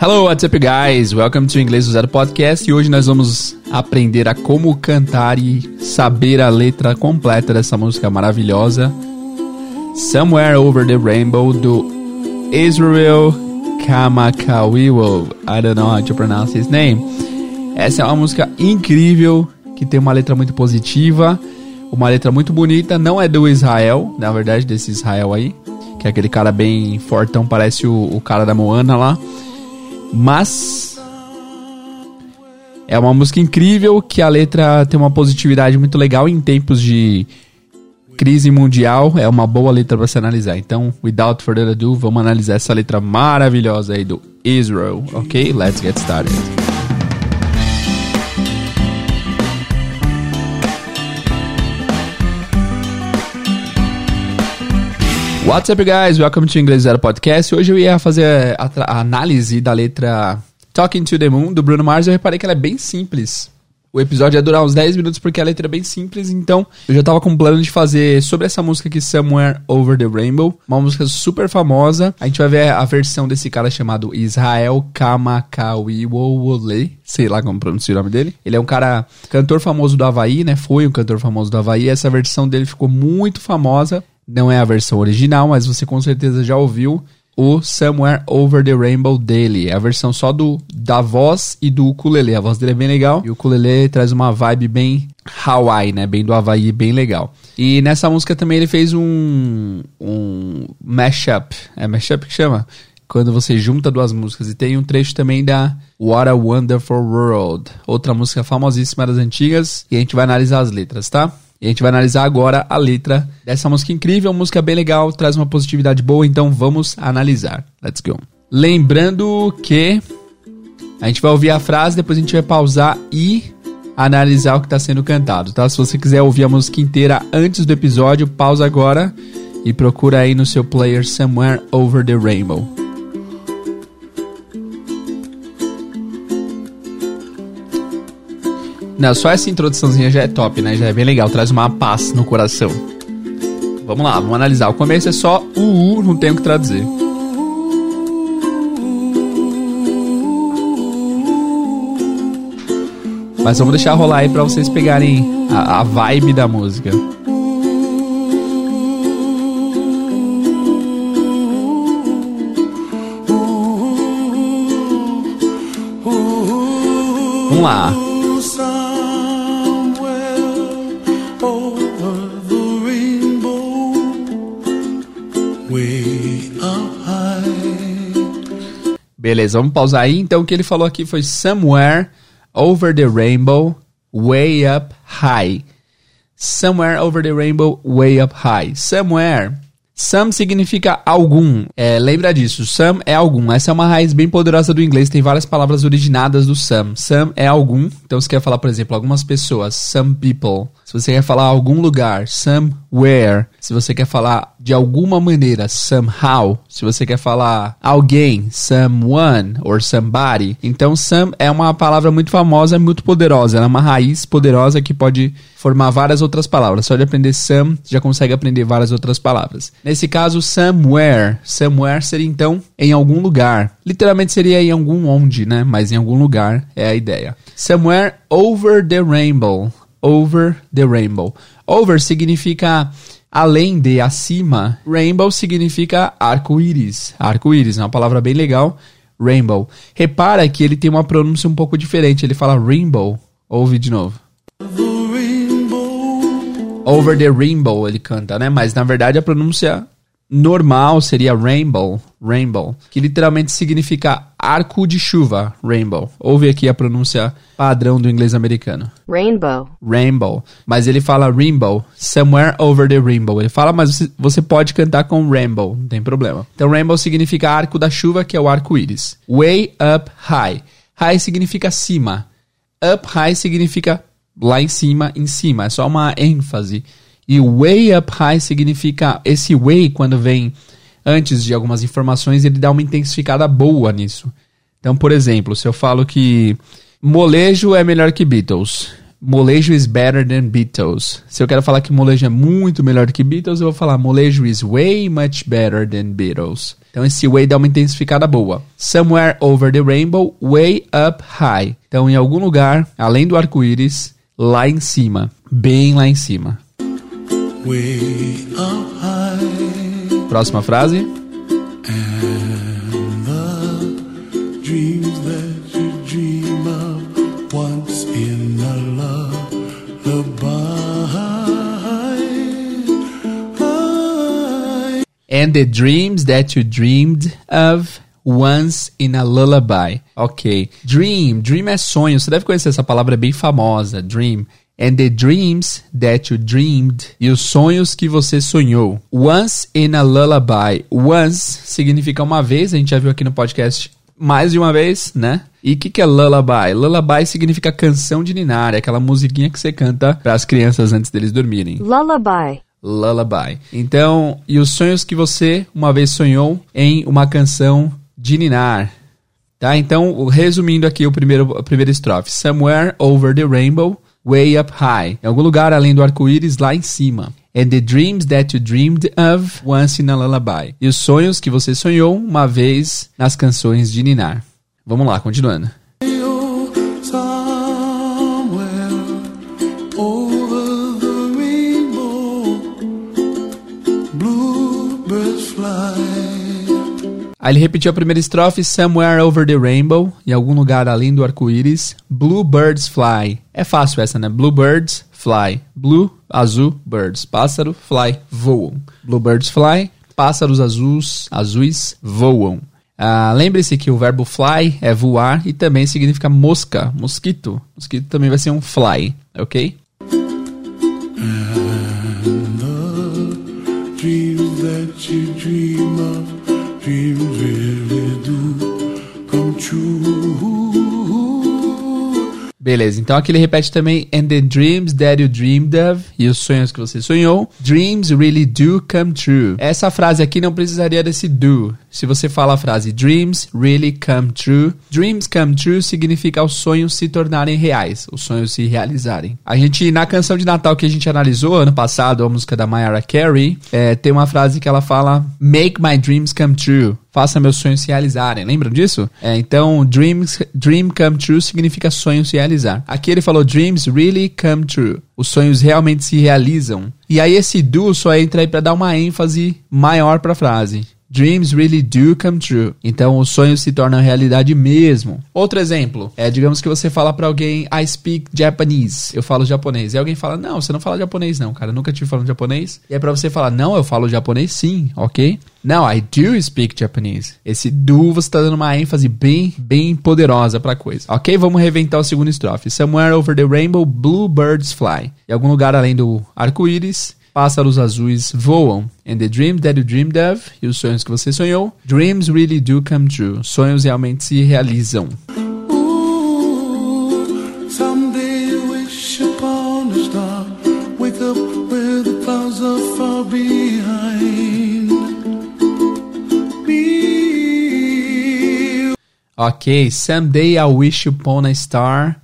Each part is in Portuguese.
Hello, what's up, guys? Welcome to Inglês do Zero Podcast e hoje nós vamos aprender a como cantar e saber a letra completa dessa música maravilhosa Somewhere Over the Rainbow do Israel Kamakawiwo. I don't know how to pronounce his name. Essa é uma música incrível que tem uma letra muito positiva, uma letra muito bonita. Não é do Israel, na verdade, desse Israel aí, que é aquele cara bem fortão, parece o, o cara da Moana lá. Mas é uma música incrível que a letra tem uma positividade muito legal em tempos de crise mundial. É uma boa letra para se analisar. Então, without further ado, vamos analisar essa letra maravilhosa aí do Israel, ok? Let's get started. What's up, guys? Welcome to Inglês Zero Podcast. Hoje eu ia fazer a, a, análise da letra Talking to the Moon, do Bruno Mars. Eu reparei que ela é bem simples. O episódio ia durar uns 10 minutos porque a letra é bem simples, então eu já tava com um plano de fazer sobre essa música aqui, Somewhere Over the Rainbow, uma música super famosa. A gente vai ver a versão desse cara chamado Israel Kamakawiwole, sei lá como pronunciar o nome dele. Ele é um cara, cantor famoso do Havaí, né? Foi um cantor famoso do Havaí. Essa versão dele ficou muito famosa. Não é a versão original, mas você com certeza já ouviu o Somewhere Over the Rainbow dele. É a versão só do da voz e do ukulele. A voz dele é bem legal e o ukulele traz uma vibe bem Hawaii, né? Bem do Havaí, bem legal. E nessa música também ele fez um um mashup. É mashup que chama? Quando você junta duas músicas. E tem um trecho também da What a Wonderful World. Outra música famosíssima das antigas. E a gente vai analisar as letras, tá? E a gente vai analisar agora a letra dessa música incrível, música bem legal, traz uma positividade boa, então vamos analisar. Let's go. Lembrando que a gente vai ouvir a frase, depois a gente vai pausar e analisar o que está sendo cantado, tá? Se você quiser ouvir a música inteira antes do episódio, pausa agora e procura aí no seu player Somewhere Over the Rainbow. Não, só essa introduçãozinha já é top, né? Já é bem legal, traz uma paz no coração. Vamos lá, vamos analisar. O começo é só u, não tenho o que traduzir. Mas vamos deixar rolar aí pra vocês pegarem a, a vibe da música. Vamos lá. Beleza, vamos pausar aí. Então, o que ele falou aqui foi Somewhere Over the Rainbow, Way Up High. Somewhere Over the Rainbow, Way Up High. Somewhere Some significa algum. É, lembra disso, some é algum. Essa é uma raiz bem poderosa do inglês, tem várias palavras originadas do some. Some é algum. Então você quer falar, por exemplo, algumas pessoas, some people. Se você quer falar algum lugar, somewhere. Se você quer falar de alguma maneira, somehow. Se você quer falar alguém, someone or somebody. Então, some é uma palavra muito famosa, muito poderosa. Ela é uma raiz poderosa que pode formar várias outras palavras. Só de aprender some, já consegue aprender várias outras palavras. Nesse caso, somewhere. Somewhere seria então em algum lugar. Literalmente seria em algum onde, né? Mas em algum lugar é a ideia. Somewhere over the rainbow over the rainbow. Over significa além de, acima. Rainbow significa arco-íris. Arco-íris é uma palavra bem legal. Rainbow. Repara que ele tem uma pronúncia um pouco diferente. Ele fala rainbow. Ouve de novo. Over the rainbow ele canta, né? Mas na verdade a pronúncia normal seria rainbow, rainbow, que literalmente significa arco de chuva, rainbow. Ouve aqui a pronúncia padrão do inglês americano. Rainbow. Rainbow. Mas ele fala rainbow, somewhere over the rainbow. Ele fala, mas você, pode cantar com rainbow, não tem problema. Então rainbow significa arco da chuva, que é o arco-íris. Way up high. High significa cima. Up high significa lá em cima, em cima. É só uma ênfase. E way up high significa esse way quando vem antes de algumas informações, ele dá uma intensificada boa nisso. Então, por exemplo, se eu falo que molejo é melhor que Beatles, molejo is better than Beatles. Se eu quero falar que molejo é muito melhor que Beatles, eu vou falar molejo is way much better than Beatles. Então esse way dá uma intensificada boa. Somewhere over the rainbow, way up high. Então em algum lugar, além do arco-íris, lá em cima, bem lá em cima. Próxima frase. And the dreams that you dreamed of once in a lullaby. Ok. Dream. Dream é sonho. Você deve conhecer essa palavra é bem famosa. Dream. And the dreams that you dreamed. E os sonhos que você sonhou. Once in a lullaby. Once significa uma vez. A gente já viu aqui no podcast mais de uma vez, né? E o que, que é lullaby? Lullaby significa canção de ninar, é aquela musiquinha que você canta para as crianças antes deles dormirem. Lullaby. Lullaby. Então, e os sonhos que você uma vez sonhou em uma canção de ninar. Tá? Então, resumindo aqui o primeiro, a primeira estrofe. Somewhere over the rainbow, way up high. Em algum lugar além do arco-íris, lá em cima. And the dreams that you dreamed of once in a lullaby. E os sonhos que você sonhou uma vez nas canções de ninar. Vamos lá, continuando. Aí ele repetiu a primeira estrofe, Somewhere over the rainbow, em algum lugar além do arco-íris, Bluebirds fly. É fácil essa, né? Bluebirds fly. Blue, azul, birds. Pássaro, fly, voam. Bluebirds fly, pássaros azuis, azuis voam. Ah, Lembre-se que o verbo fly é voar e também significa mosca, mosquito. Mosquito também vai ser um fly, ok? Beleza, então aqui ele repete também And the dreams that you dreamed of E os sonhos que você sonhou Dreams really do come true Essa frase aqui não precisaria desse do Se você fala a frase Dreams really come true Dreams come true significa os sonhos se tornarem reais Os sonhos se realizarem A gente, na canção de Natal que a gente analisou ano passado A música da Mariah Carey é, Tem uma frase que ela fala Make my dreams come true faça meus sonhos se realizarem. Lembram disso? É, então, dreams, dream come true significa sonho se realizar. Aqui ele falou dreams really come true. Os sonhos realmente se realizam. E aí esse do só entra aí para dar uma ênfase maior para a frase. Dreams really do come true. Então, os sonhos se tornam realidade mesmo. Outro exemplo é, digamos que você fala para alguém, I speak Japanese. Eu falo japonês. E alguém fala, não, você não fala japonês não, cara. Eu nunca tive falando japonês. E é para você falar, não, eu falo japonês sim, ok? Não, I do speak Japanese. Esse do você tá dando uma ênfase bem, bem poderosa pra coisa. Ok? Vamos reventar o segundo estrofe. Somewhere over the rainbow, blue birds fly. Em algum lugar além do arco-íris, pássaros azuis voam. And the dream that you dreamed of, e os sonhos que você sonhou, dreams really do come true. Sonhos realmente se realizam. Ok, someday I'll wish upon a star,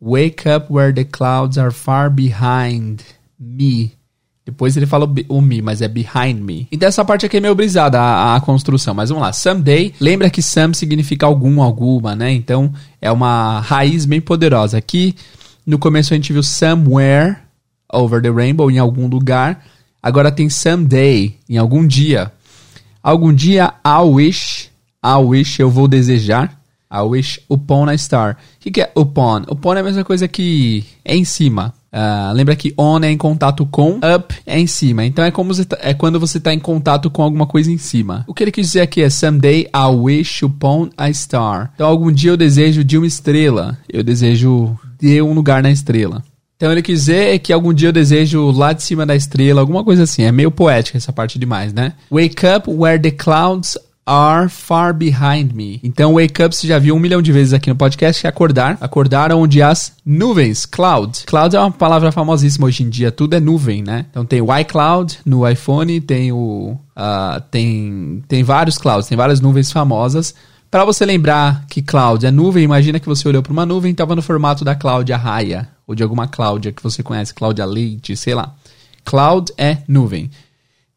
wake up where the clouds are far behind me. Depois ele fala o me, mas é behind me. Então essa parte aqui é meio brisada, a, a, construção. Mas vamos lá. Someday, lembra que some significa algum, alguma, né? Então é uma raiz bem poderosa. Aqui no começo a gente viu somewhere over the rainbow, em algum lugar. Agora tem someday, em algum dia. Algum dia, I wish, I wish, eu vou desejar. I wish upon a star. O que, que é upon? Upon é a mesma coisa que é em cima. Uh, lembra que on é em contato com, up é em cima. Então é como tá, é quando você está em contato com alguma coisa em cima. O que ele quis dizer aqui é someday I wish upon a star. Então algum dia eu desejo de uma estrela. Eu desejo de um lugar na estrela. Então ele quis dizer que algum dia eu desejo lá de cima da estrela, alguma coisa assim. É meio poética essa parte demais, né? Wake up where the clouds are far behind me. Então, wake up você já viu um milhão de vezes aqui no podcast, que é acordar. Acordar onde as nuvens, cloud. Cloud é uma palavra famosíssima hoje em dia, tudo é nuvem, né? Então tem o iCloud no iPhone, tem o... Uh, tem, tem vários clouds, tem várias nuvens famosas Para você lembrar que cloud é nuvem, imagina que você olhou para uma nuvem e estava no formato da Cláudia Raia, ou de alguma Cláudia que você conhece, Cláudia Leite, sei lá. Cloud é nuvem.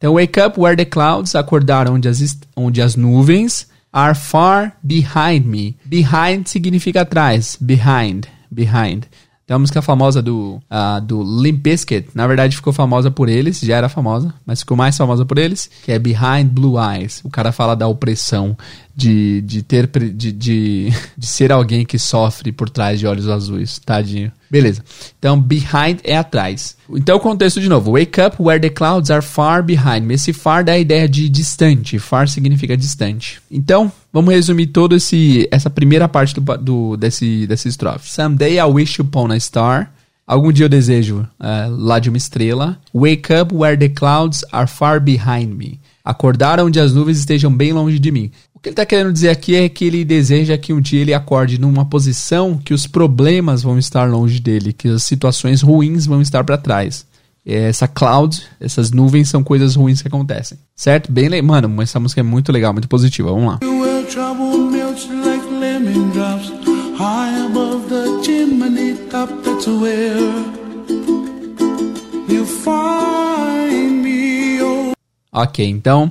Então, wake up where the clouds, acordar onde as, onde as nuvens, are far behind me. Behind significa atrás, behind, behind. Tem uma música famosa do, uh, do Limp Bizkit. Na verdade, ficou famosa por eles, já era famosa, mas ficou mais famosa por eles, que é Behind Blue Eyes. O cara fala da opressão de, de ter de, de, de ser alguém que sofre por trás de olhos azuis. Tadinho. Beleza. Então, behind é atrás. Então, o contexto de novo. Wake up where the clouds are far behind me. Esse far dá a ideia de distante. Far significa distante. Então, vamos resumir toda essa primeira parte do, do, desse, desse estrofe. Someday I wish upon a star. Algum dia eu desejo uh, lá de uma estrela. Wake up where the clouds are far behind me. Acordar onde as nuvens estejam bem longe de mim que ele está querendo dizer aqui é que ele deseja que um dia ele acorde numa posição que os problemas vão estar longe dele, que as situações ruins vão estar para trás. Essa cloud, essas nuvens são coisas ruins que acontecem. Certo? Bem, mano, essa música é muito legal, muito positiva. Vamos lá. Ok, então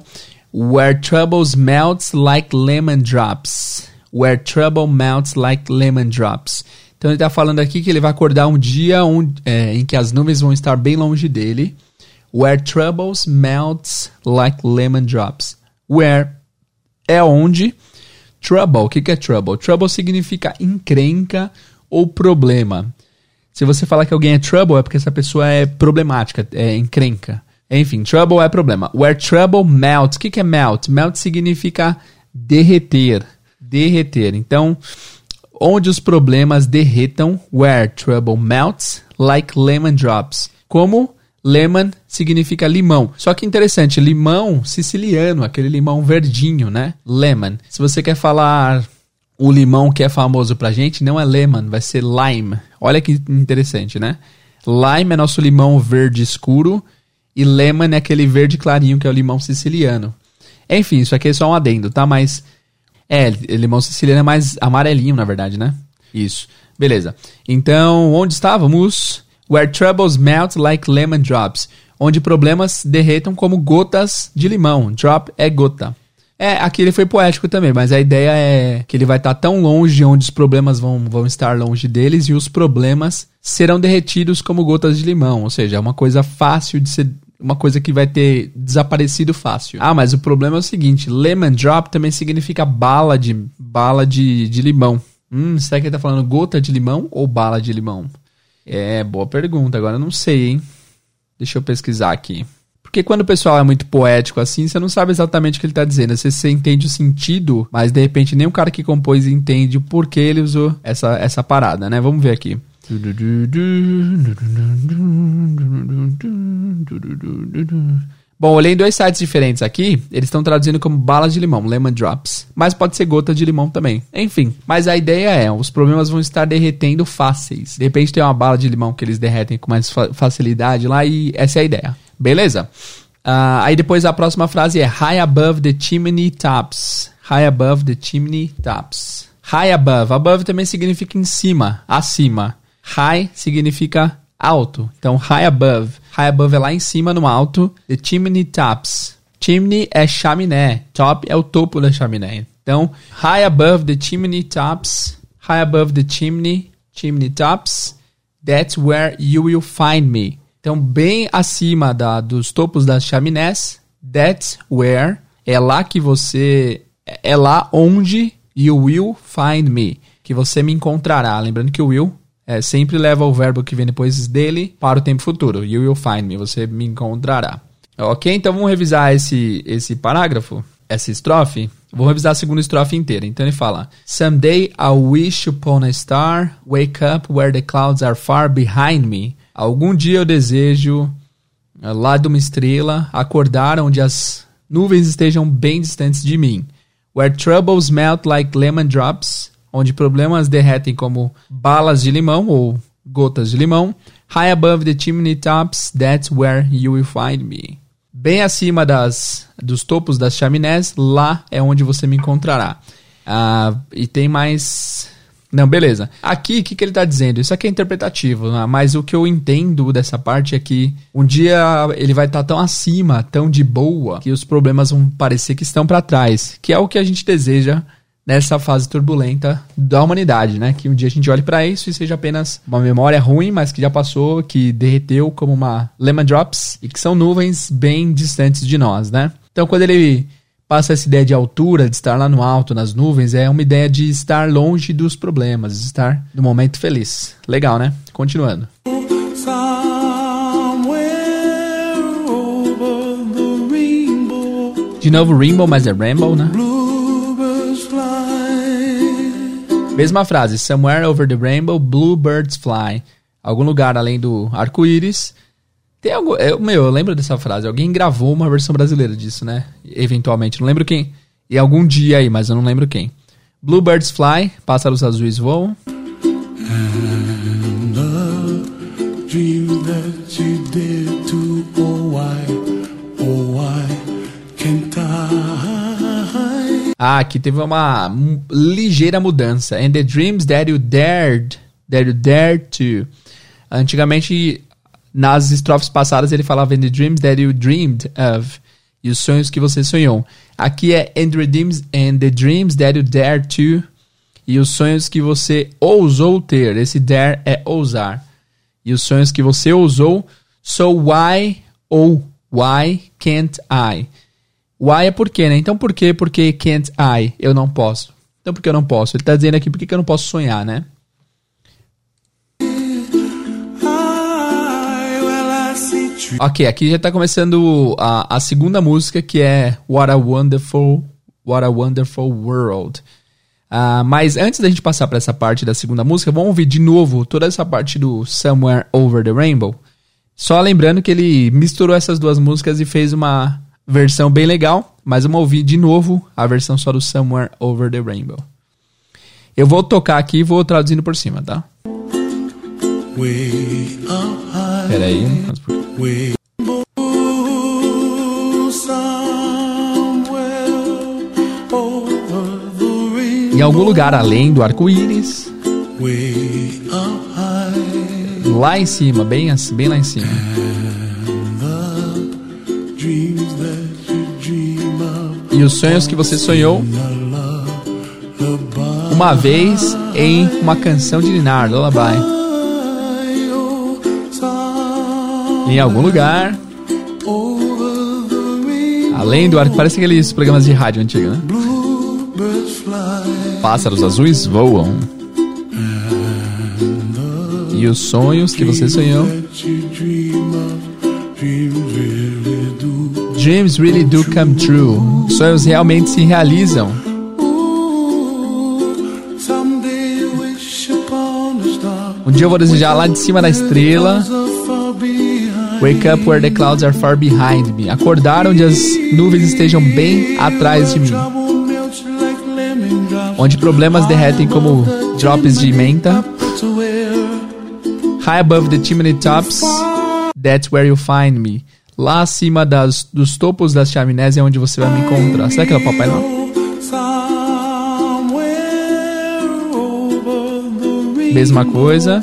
Where troubles melts like lemon drops. Where trouble melts like lemon drops. Então ele está falando aqui que ele vai acordar um dia é, em que as nuvens vão estar bem longe dele. Where troubles melts like lemon drops. Where é onde. Trouble, o que, que é trouble? Trouble significa encrenca ou problema. Se você falar que alguém é trouble, é porque essa pessoa é problemática, é encrenca. Enfim, trouble é problema. Where trouble melts. O que, que é melt? Melt significa derreter. Derreter. Então, onde os problemas derretam, where trouble melts, like lemon drops. Como lemon significa limão. Só que interessante, limão siciliano, aquele limão verdinho, né? Lemon. Se você quer falar o limão que é famoso pra gente, não é lemon, vai ser lime. Olha que interessante, né? Lime é nosso limão verde escuro e lemon é aquele verde clarinho que é o limão siciliano. Enfim, isso aqui é só um adendo, tá? Mas. É, limão siciliano é mais amarelinho, na verdade, né? Isso. Beleza. Então, onde estávamos? Where troubles melt like lemon drops. Onde problemas derretam como gotas de limão. Drop é gota. É, aqui ele foi poético também, mas a ideia é que ele vai estar tão longe onde os problemas vão, vão estar longe deles e os problemas serão derretidos como gotas de limão. Ou seja, é uma coisa fácil de ser uma coisa que vai ter desaparecido fácil. Ah, mas o problema é o seguinte: lemon drop também significa bala de bala de, de limão. Hum, será que ele tá falando gota de limão ou bala de limão? É, boa pergunta. Agora eu não sei, hein? Deixa eu pesquisar aqui. Porque quando o pessoal é muito poético assim, você não sabe exatamente o que ele está dizendo. Você, você entende o sentido, mas de repente nem o cara que compôs entende o porquê ele usou essa, essa parada, né? Vamos ver aqui. Bom, olhei em dois sites diferentes aqui, eles estão traduzindo como balas de limão, lemon drops. Mas pode ser gota de limão também. Enfim, mas a ideia é, os problemas vão estar derretendo fáceis. De repente tem uma bala de limão que eles derretem com mais facilidade lá e essa é a ideia. Beleza? Uh, aí depois a próxima frase é High above the chimney tops. High above the chimney tops. High above. Above também significa em cima, acima. High significa alto. Então, high above. High above é lá em cima, no alto. The chimney tops. Chimney é chaminé. Top é o topo da chaminé. Então, high above the chimney tops. High above the chimney. Chimney tops. That's where you will find me. Então, bem acima da, dos topos das chaminés. That's where. É lá que você. É lá onde you will find me. Que você me encontrará. Lembrando que o will é, sempre leva o verbo que vem depois dele para o tempo futuro. You will find me. Você me encontrará. Ok? Então vamos revisar esse, esse parágrafo, essa estrofe. Vou revisar a segunda estrofe inteira. Então ele fala: Someday I wish upon a star, wake up where the clouds are far behind me. Algum dia eu desejo, eh, lá de uma estrela, acordar onde as nuvens estejam bem distantes de mim. Where troubles melt like lemon drops onde problemas derretem como balas de limão ou gotas de limão. High above the chimney tops, that's where you will find me. Bem acima das, dos topos das chaminés, lá é onde você me encontrará. Ah, e tem mais. Não, beleza. Aqui, o que, que ele tá dizendo? Isso aqui é interpretativo, né? mas o que eu entendo dessa parte é que um dia ele vai estar tá tão acima, tão de boa, que os problemas vão parecer que estão para trás, que é o que a gente deseja nessa fase turbulenta da humanidade, né? Que um dia a gente olhe para isso e seja apenas uma memória ruim, mas que já passou, que derreteu como uma lemon drops e que são nuvens bem distantes de nós, né? Então, quando ele passa essa ideia de altura, de estar lá no alto, nas nuvens, é uma ideia de estar longe dos problemas, de estar no momento feliz. Legal, né? Continuando. De novo Rainbow, mas é Rainbow, né? Mesma frase, somewhere over the rainbow, bluebirds fly. Algum lugar além do arco-íris, tem algo. Eu, meu, eu lembro dessa frase. Alguém gravou uma versão brasileira disso, né? Eventualmente. Não lembro quem. E algum dia aí, mas eu não lembro quem. Bluebirds fly, pássaros azuis voam. Ah, aqui teve uma ligeira mudança. And the dreams that you dared, that you dared to. Antigamente nas estrofes passadas ele falava in the dreams that you dreamed of. E os sonhos que você sonhou. Aqui é and the dreams, and the dreams that you dare to. E os sonhos que você ousou ter. Esse dare é ousar. E os sonhos que você ousou. So why ou why can't I? Why é por quê, né? Então por quê? Porque can't I? Eu não posso. Então por que eu não posso? Ele está dizendo aqui por que eu não posso sonhar, né? Ok, aqui já tá começando a, a segunda música que é What a Wonderful, What a Wonderful World. Uh, mas antes da gente passar para essa parte da segunda música, vamos ouvir de novo toda essa parte do Somewhere Over the Rainbow. Só lembrando que ele misturou essas duas músicas e fez uma versão bem legal, mas vamos ouvir de novo a versão só do Somewhere Over the Rainbow. Eu vou tocar aqui e vou traduzindo por cima, tá? Peraí. Em algum lugar além do arco-íris. Lá em cima, bem, assim, bem lá em cima. E os sonhos que você sonhou uma vez em uma canção de Ninar, Lullaby. em algum lugar. Além do ar, parece aqueles programas de rádio antigo, né? Pássaros azuis voam. E os sonhos que você sonhou. Dreams really do come true. Sonhos realmente se realizam. Um dia eu vou desejar lá de cima da estrela Wake up where the clouds are far behind me. Acordar onde as nuvens estejam bem atrás de mim. Onde problemas derretem como drops de menta. High above the chimney tops, that's where you find me. Lá acima das, dos topos das chaminés é onde você vai me encontrar. Será que é o Papai Noel? Mesma coisa.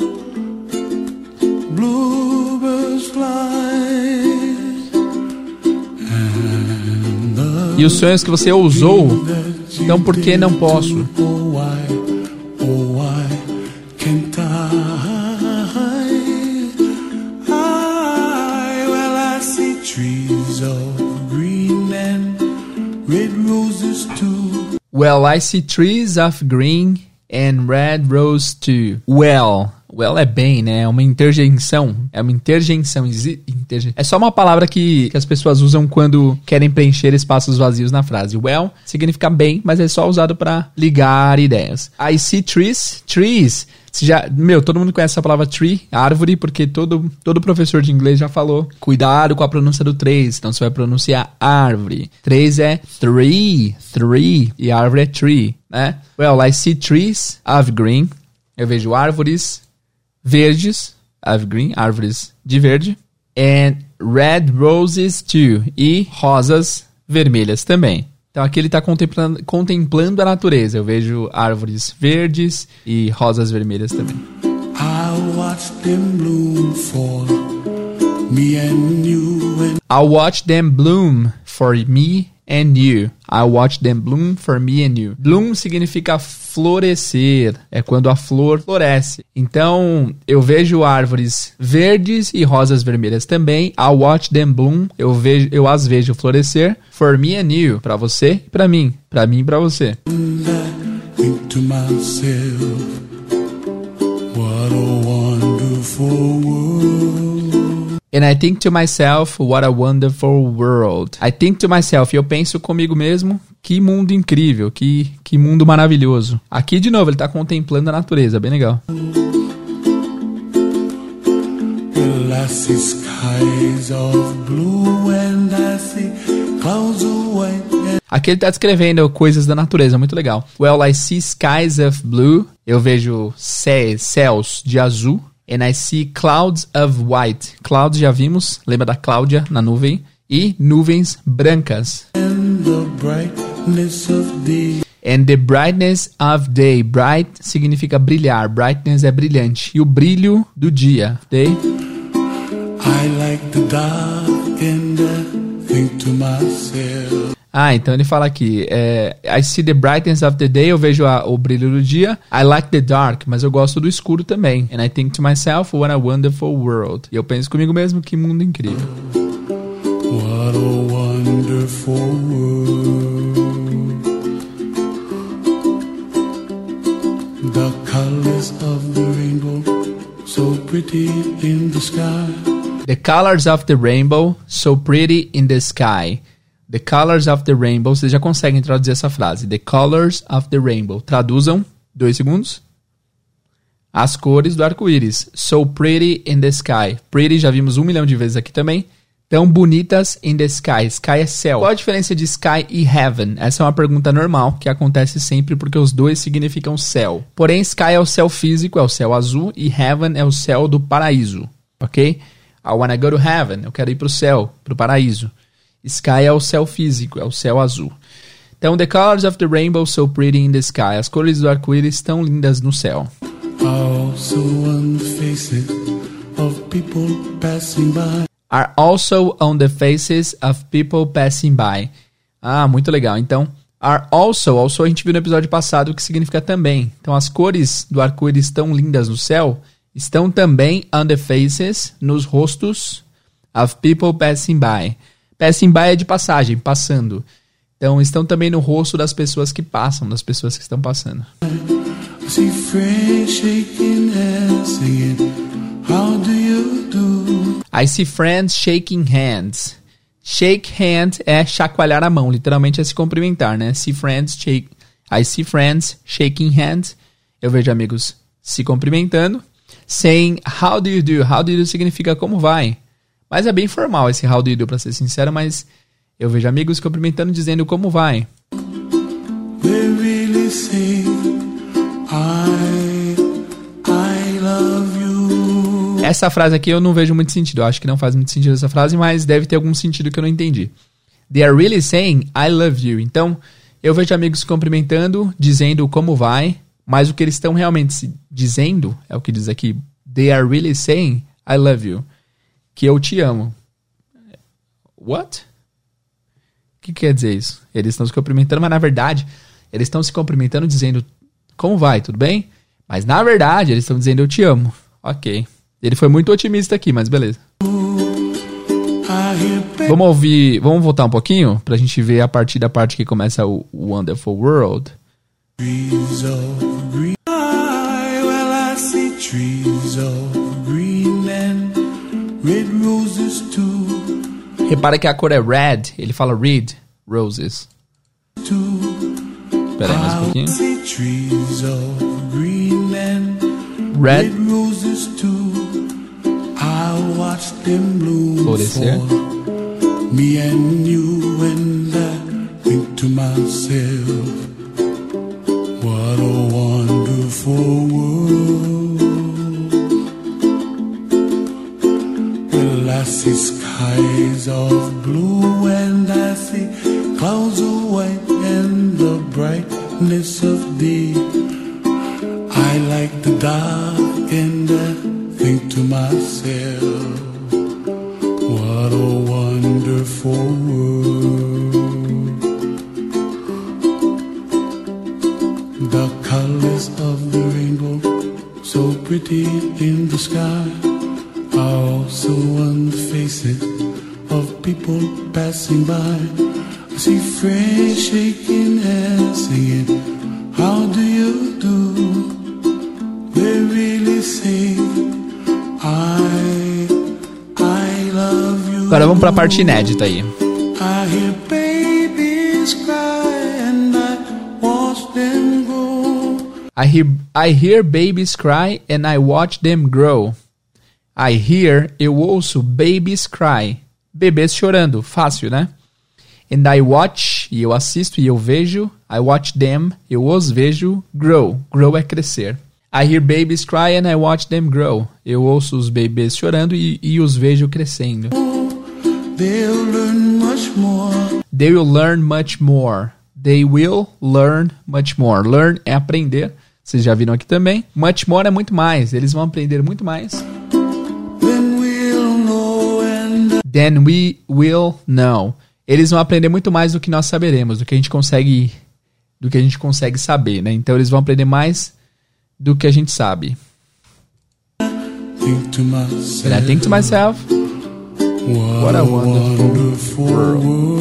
E os sonhos que você ousou, então por que não posso? Well, I see trees of green and red rose too. Well, Well é bem, né? É uma interjeição. É uma interjeição. Interje... É só uma palavra que, que as pessoas usam quando querem preencher espaços vazios na frase. Well significa bem, mas é só usado para ligar ideias. I see trees. Trees. Já, meu, todo mundo conhece essa palavra tree, árvore, porque todo, todo professor de inglês já falou. Cuidado com a pronúncia do três, então você vai pronunciar árvore. Três é three, three, e árvore é tree, né? Well, I see trees of green. Eu vejo árvores verdes, of green, árvores de verde, and red roses too, e rosas vermelhas também. Então aqui ele está contemplando, contemplando a natureza. Eu vejo árvores verdes e rosas vermelhas também. I watch them bloom for me and you and I'll watch them bloom for me and you. I'll watch them bloom for me and you. Bloom significa florescer, é quando a flor floresce. Então, eu vejo árvores verdes e rosas vermelhas também. I'll watch them bloom. Eu vejo, eu as vejo florescer for me and you, para você e para mim, para mim e para você. I myself, what a wonderful world. And I think to myself, what a wonderful world. I think to myself, eu penso comigo mesmo, que mundo incrível, que, que mundo maravilhoso. Aqui, de novo, ele está contemplando a natureza, bem legal. Well, I see skies of blue and I see clouds of white and Aqui ele está descrevendo coisas da natureza, muito legal. Well, I see skies of blue. Eu vejo cé- céus de azul. And I see clouds of white. Clouds já vimos, lembra da Cláudia na nuvem. E nuvens brancas. the brightness of day. And the brightness of day. Bright significa brilhar. Brightness é brilhante. E o brilho do dia. Day. I like the dark and I think to myself, Ah, então ele fala aqui. É, I see the brightness of the day. Eu vejo a- o brilho do dia. I like the dark. Mas eu gosto do escuro também. And I think to myself, what a wonderful world. E eu penso comigo mesmo, que mundo incrível. what a wonderful world. The colors of the rainbow, so pretty in the sky. The colors of the rainbow, so pretty in the sky. The colors of the rainbow. Vocês já conseguem traduzir essa frase. The colors of the rainbow. Traduzam. Dois segundos. As cores do arco-íris. So pretty in the sky. Pretty já vimos um milhão de vezes aqui também. Tão bonitas in the sky. Sky é céu. Qual a diferença de sky e heaven? Essa é uma pergunta normal que acontece sempre porque os dois significam céu. Porém, sky é o céu físico, é o céu azul, e heaven é o céu do paraíso. Ok? I wanna go to heaven. Eu quero ir pro céu, pro paraíso. Sky é o céu físico, é o céu azul. Então, the colors of the rainbow so pretty in the sky. As cores do arco-íris estão lindas no céu. Also on the faces of people passing by. Are also on the faces of people passing by. Ah, muito legal. Então, are also, also a gente viu no episódio passado o que significa também. Então, as cores do arco-íris estão lindas no céu, estão também on the faces, nos rostos of people passing by. Passing by é de passagem, passando. Então, estão também no rosto das pessoas que passam, das pessoas que estão passando. I see friends shaking hands. Shake hand é chacoalhar a mão, literalmente é se cumprimentar, né? See friends shake. I see friends shaking hands. Eu vejo amigos se cumprimentando. Saying how do you do? How do you do significa como vai. Mas é bem formal esse how do you do, pra ser sincero, mas eu vejo amigos cumprimentando dizendo como vai. They really say, I, I love you. Essa frase aqui eu não vejo muito sentido. Eu acho que não faz muito sentido essa frase, mas deve ter algum sentido que eu não entendi. They are really saying I love you. Então, eu vejo amigos cumprimentando, dizendo como vai, mas o que eles estão realmente se dizendo é o que diz aqui. They are really saying I love you. Que eu te amo. What? O que quer dizer isso? Eles estão se cumprimentando, mas na verdade, eles estão se cumprimentando dizendo como vai, tudo bem? Mas na verdade, eles estão dizendo eu te amo. Ok. Ele foi muito otimista aqui, mas beleza. Vamos ouvir, vamos voltar um pouquinho pra gente ver a partir da parte que começa o Wonderful World. trees of green. Well, I see trees of Repara que a cor é red, ele fala red roses. Espera aí mais um pouquinho. Red roses Florescer. me and you, and I think to myself, what a wonderful Well, I see skies of parte inédita aí. I hear babies cry and I watch them grow. I hear, I hear babies cry and I watch them grow. I hear, eu ouço babies cry. Bebês chorando, fácil, né? And I watch, e eu assisto e eu vejo. I watch them, eu os vejo. Grow, grow é crescer. I hear babies cry and I watch them grow. Eu ouço os bebês chorando e, e os vejo crescendo. They'll learn much more. They will learn much more. They will learn much more. Learn é aprender. Vocês já viram aqui também. Much more é muito mais. Eles vão aprender muito mais. Then we'll know and Then we will know. Eles vão aprender muito mais do que nós saberemos, do que a gente consegue, do que a gente consegue saber, né? Então eles vão aprender mais do que a gente sabe. think to myself, And I think to myself, what a wonderful world.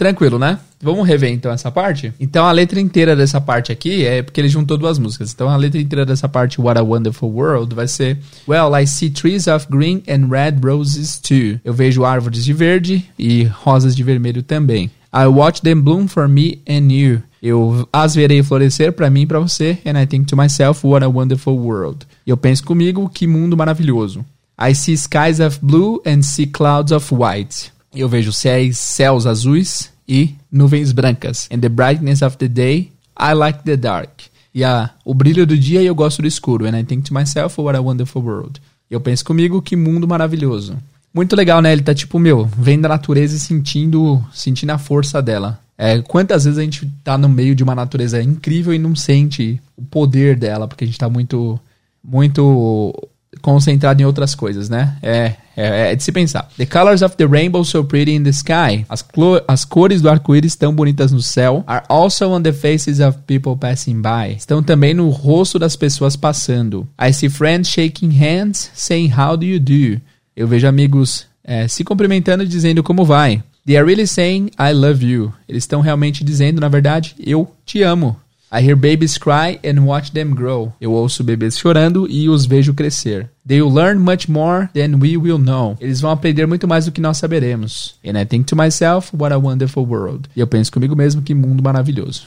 Tranquilo, né? Vamos rever então essa parte? Então a letra inteira dessa parte aqui é porque ele juntou duas músicas. Então a letra inteira dessa parte, What a Wonderful World, vai ser Well, I see trees of green and red roses too. Eu vejo árvores de verde e rosas de vermelho também. I watch them bloom for me and you. Eu as verei florescer para mim e para você. And I think to myself, what a wonderful world. E eu penso comigo, que mundo maravilhoso. I see skies of blue and see clouds of white. Eu vejo céus, céus azuis e nuvens brancas. And the brightness of the day, I like the dark. E a, o brilho do dia eu gosto do escuro. And I think to myself, what a wonderful world. E eu penso comigo, que mundo maravilhoso. Muito legal, né? Ele tá tipo, meu, vendo a natureza e sentindo, sentindo a força dela. É, quantas vezes a gente tá no meio de uma natureza incrível e não sente o poder dela, porque a gente tá muito, muito concentrado em outras coisas, né? É, é, é de se pensar. The colors of the rainbow so pretty in the sky. As, as cores do arco-íris tão bonitas no céu are also on the faces of people passing by. Estão também no rosto das pessoas passando. I see friends shaking hands, saying how do you do? Eu vejo amigos é, se cumprimentando e dizendo como vai. They are really saying I love you. Eles estão realmente dizendo, na verdade, eu te amo. I hear babies cry and watch them grow. Eu ouço bebês chorando e os vejo crescer. They will learn much more than we will know. Eles vão aprender muito mais do que nós saberemos. And I think to myself, what a wonderful world. E eu penso comigo mesmo, que mundo maravilhoso.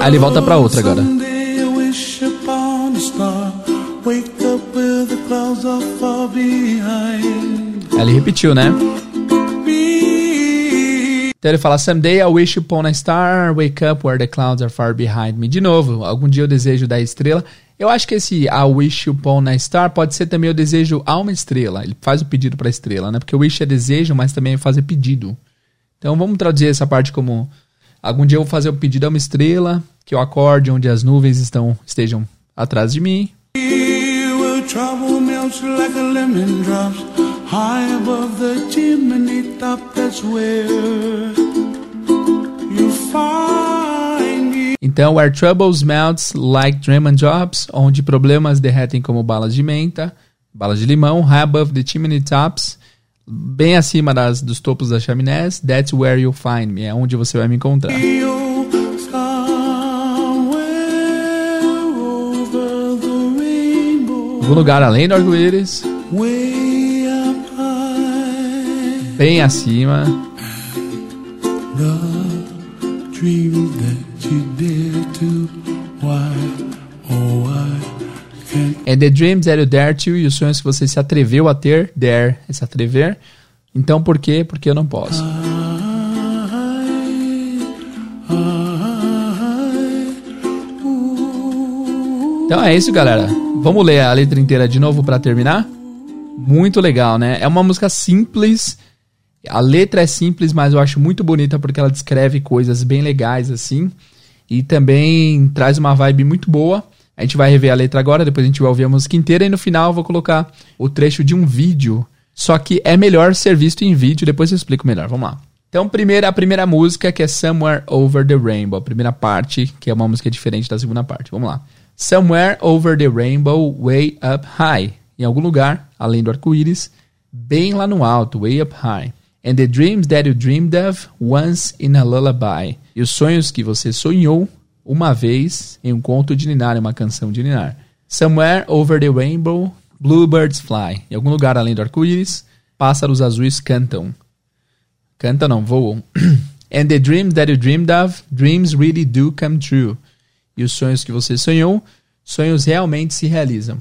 Aí ele volta pra outra agora. Aí ele repetiu, né? Então ele fala: Someday I wish upon a star, wake up where the clouds are far behind me. De novo, algum dia eu desejo da estrela. Eu acho que esse I wish upon a star pode ser também o desejo a uma estrela. Ele faz o pedido para a estrela, né? Porque wish é desejo, mas também é fazer pedido. Então vamos traduzir essa parte como algum dia eu vou fazer o pedido a uma estrela, que eu acorde onde as nuvens estão estejam atrás de mim. Where trouble like a lemon drops high above the chimney top. That's where you find me. Então, where troubles melts like Draymond Drops, onde problemas derretem como balas de menta, balas de limão, high above the chimney tops, bem acima das, dos topos das chaminés, that's where you'll find me, é onde você vai me encontrar. Rainbow, Algum lugar além do arco-íris, why can't and the dreams that you dare to, e os sonhos que você se atreveu a ter, dare, é se atrever. Então, por quê? Porque eu não posso. Então é isso, galera. Vamos ler a letra inteira de novo pra terminar? Muito legal, né? É uma música simples, A letra é simples, mas eu acho muito bonita porque ela descreve coisas bem legais assim e também traz uma vibe muito boa. A gente vai rever a letra agora, depois a gente vai ouvir a música inteira e no final eu vou colocar o trecho de um vídeo. Só que é melhor ser visto em vídeo, depois eu explico melhor. Vamos lá. Então, primeira, a primeira música que é Somewhere Over the Rainbow, a primeira parte, que é uma música diferente da segunda parte. Vamos lá. Somewhere over the rainbow, way up high. Em algum lugar, além do arco-íris, bem lá no alto, way up high. And the dreams that you dreamed of once in a lullaby. E os sonhos que você sonhou uma vez em um conto de Ninar, em uma canção de Ninar. Somewhere over the rainbow, bluebirds fly. Em algum lugar além do arco-íris, pássaros azuis cantam. Canta não, voam. And the dreams that you dreamed of, dreams really do come true. E os sonhos que você sonhou, sonhos realmente se realizam.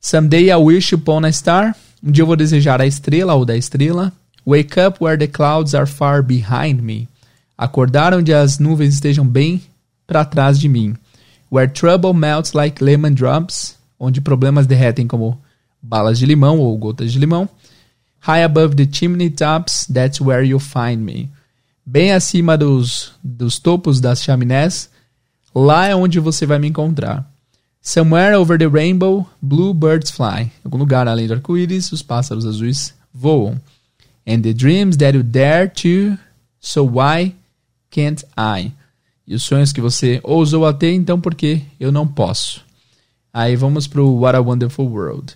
Someday I wish upon a star. Um dia eu vou desejar a estrela ou da estrela. Wake up where the clouds are far behind me. Acordar onde as nuvens estejam bem para trás de mim. Where trouble melts like lemon drops. Onde problemas derretem como balas de limão ou gotas de limão. High above the chimney tops, that's where you'll find me. Bem acima dos, dos topos das chaminés, lá é onde você vai me encontrar. Somewhere over the rainbow, blue birds fly. Em algum lugar além do arco-íris, os pássaros azuis voam. And the dreams that you dare to, so why can't I? E os sonhos que você ousou a ter, então por que eu não posso? Aí vamos pro What a Wonderful World.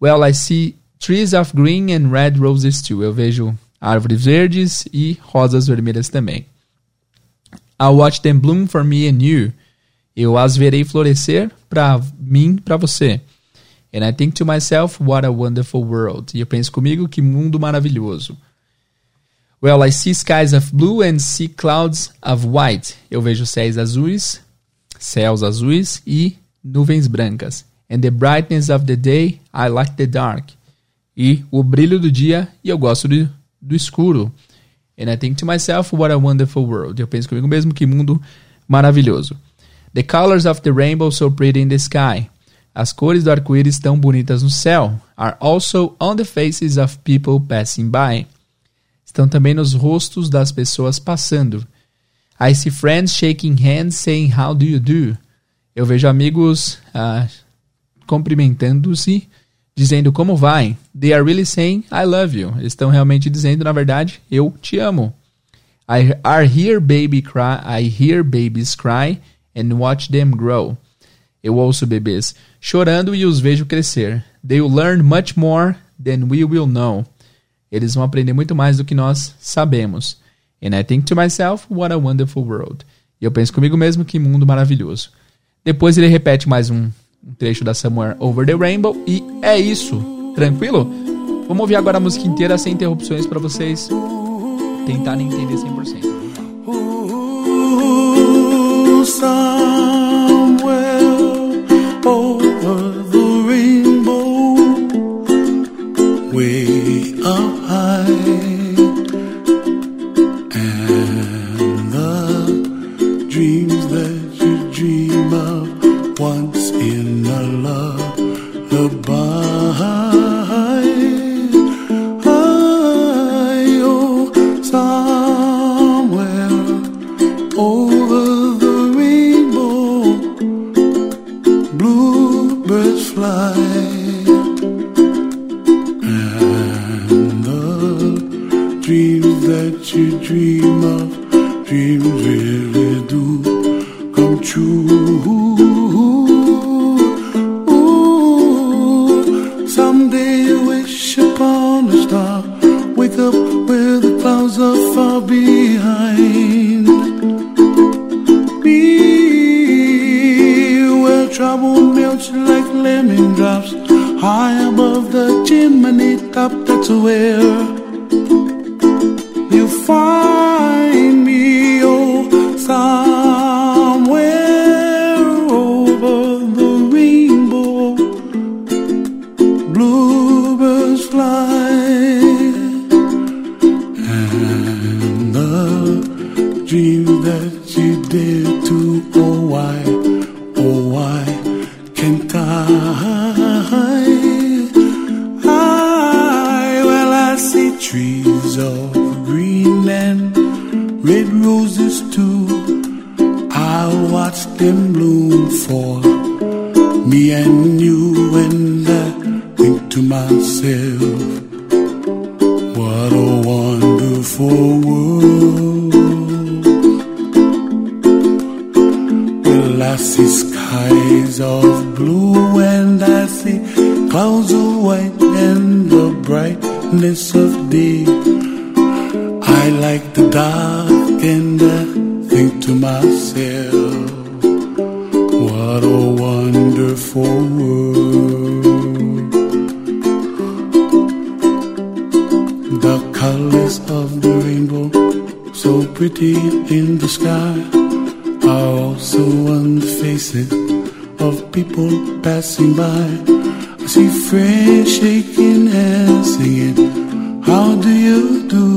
Well, I see Trees of green and red roses too. Eu vejo árvores verdes e rosas vermelhas também. I'll watch them bloom for me and you. Eu as verei florescer para mim, para você. And I think to myself, what a wonderful world. E eu penso comigo, que mundo maravilhoso. Well, I see skies of blue and see clouds of white. Eu vejo céus azuis, céus azuis e nuvens brancas. And the brightness of the day, I like the dark e o brilho do dia e eu gosto do, do escuro. And I think to myself, what a wonderful world. Eu penso comigo mesmo que mundo maravilhoso. The colors of the rainbow so pretty in the sky. As cores do arco-íris tão bonitas no céu are also on the faces of people passing by. Estão também nos rostos das pessoas passando. I see friends shaking hands saying how do you do. Eu vejo amigos uh, cumprimentando-se dizendo como vai. They are really saying I love you. Eles estão realmente dizendo, na verdade, eu te amo. I hear baby cry, I hear babies cry and watch them grow. Eu ouço bebês chorando e os vejo crescer. They will learn much more than we will know. Eles vão aprender muito mais do que nós sabemos. And I think to myself, what a wonderful world. E eu penso comigo mesmo que mundo maravilhoso. Depois ele repete mais um um trecho da Somewhere Over the Rainbow. E é isso. Tranquilo? Vamos ouvir agora a música inteira sem interrupções para vocês tentarem entender 100%. Ooh, somewhere over chimney top. That's where you find pretty in the sky, are also on the faces of people passing by. I see friends shaking hands, singing, How do you do?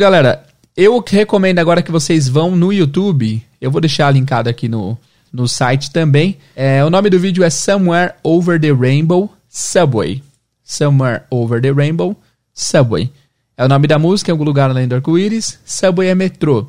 Galera. Eu recomendo agora que vocês vão no YouTube. Eu vou deixar linkado aqui no, no site também. É, o nome do vídeo é Somewhere Over the Rainbow Subway. Somewhere Over the Rainbow Subway. É o nome da música, em algum lugar além do arco-íris. Subway é metrô.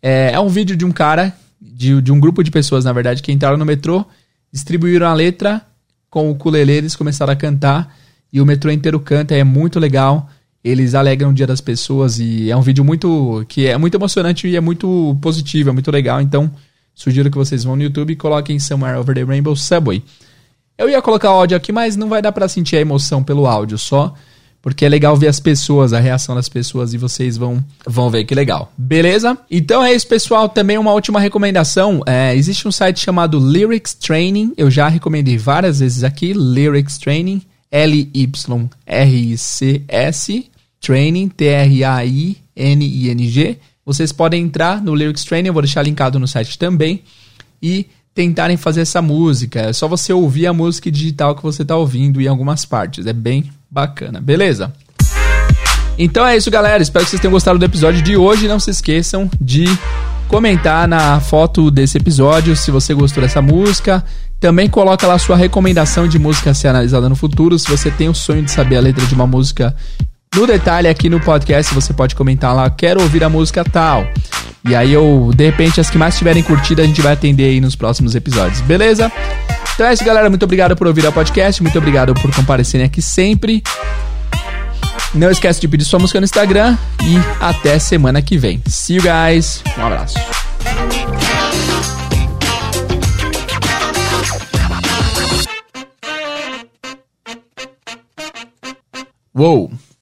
É, é um vídeo de um cara, de, de um grupo de pessoas, na verdade, que entraram no metrô, distribuíram a letra com o ukulele, eles começaram a cantar e o metrô inteiro canta, é muito legal. Eles alegram o dia das pessoas e é um vídeo muito que é muito emocionante e é muito positivo, é muito legal. Então, sugiro que vocês vão no YouTube e coloquem Somewhere Over the Rainbow Subway. Eu ia colocar áudio aqui, mas não vai dar pra sentir a emoção pelo áudio só, porque é legal ver as pessoas, a reação das pessoas e vocês vão vão ver que legal. Beleza? Então é isso, pessoal. Também uma última recomendação. É, existe um site chamado Lyrics Training. Eu já recomendei várias vezes aqui. Lyrics Training. L-Y-R-I-C-S. Training. T-R-A-I-N-I-N-G. Vocês podem entrar no Lyrics Training. Eu vou deixar linkado no site também. E tentarem fazer essa música. É só você ouvir a música digital que você está ouvindo em algumas partes. É bem bacana, beleza? Então é isso, galera. Espero que vocês tenham gostado do episódio de hoje. Não se esqueçam de comentar na foto desse episódio se você gostou dessa música. Também coloca lá sua recomendação de música a ser analisada no futuro. Se você tem o sonho de saber a letra de uma música no detalhe aqui no podcast, você pode comentar lá, quero ouvir a música tal. E aí eu, de repente, as que mais tiverem curtido, a gente vai atender aí nos próximos episódios, beleza? Então é isso, galera. Muito obrigado por ouvir o podcast. Muito obrigado por comparecerem aqui sempre. Não esquece de pedir sua música no Instagram. E até semana que vem. See you guys. Um abraço. Uou!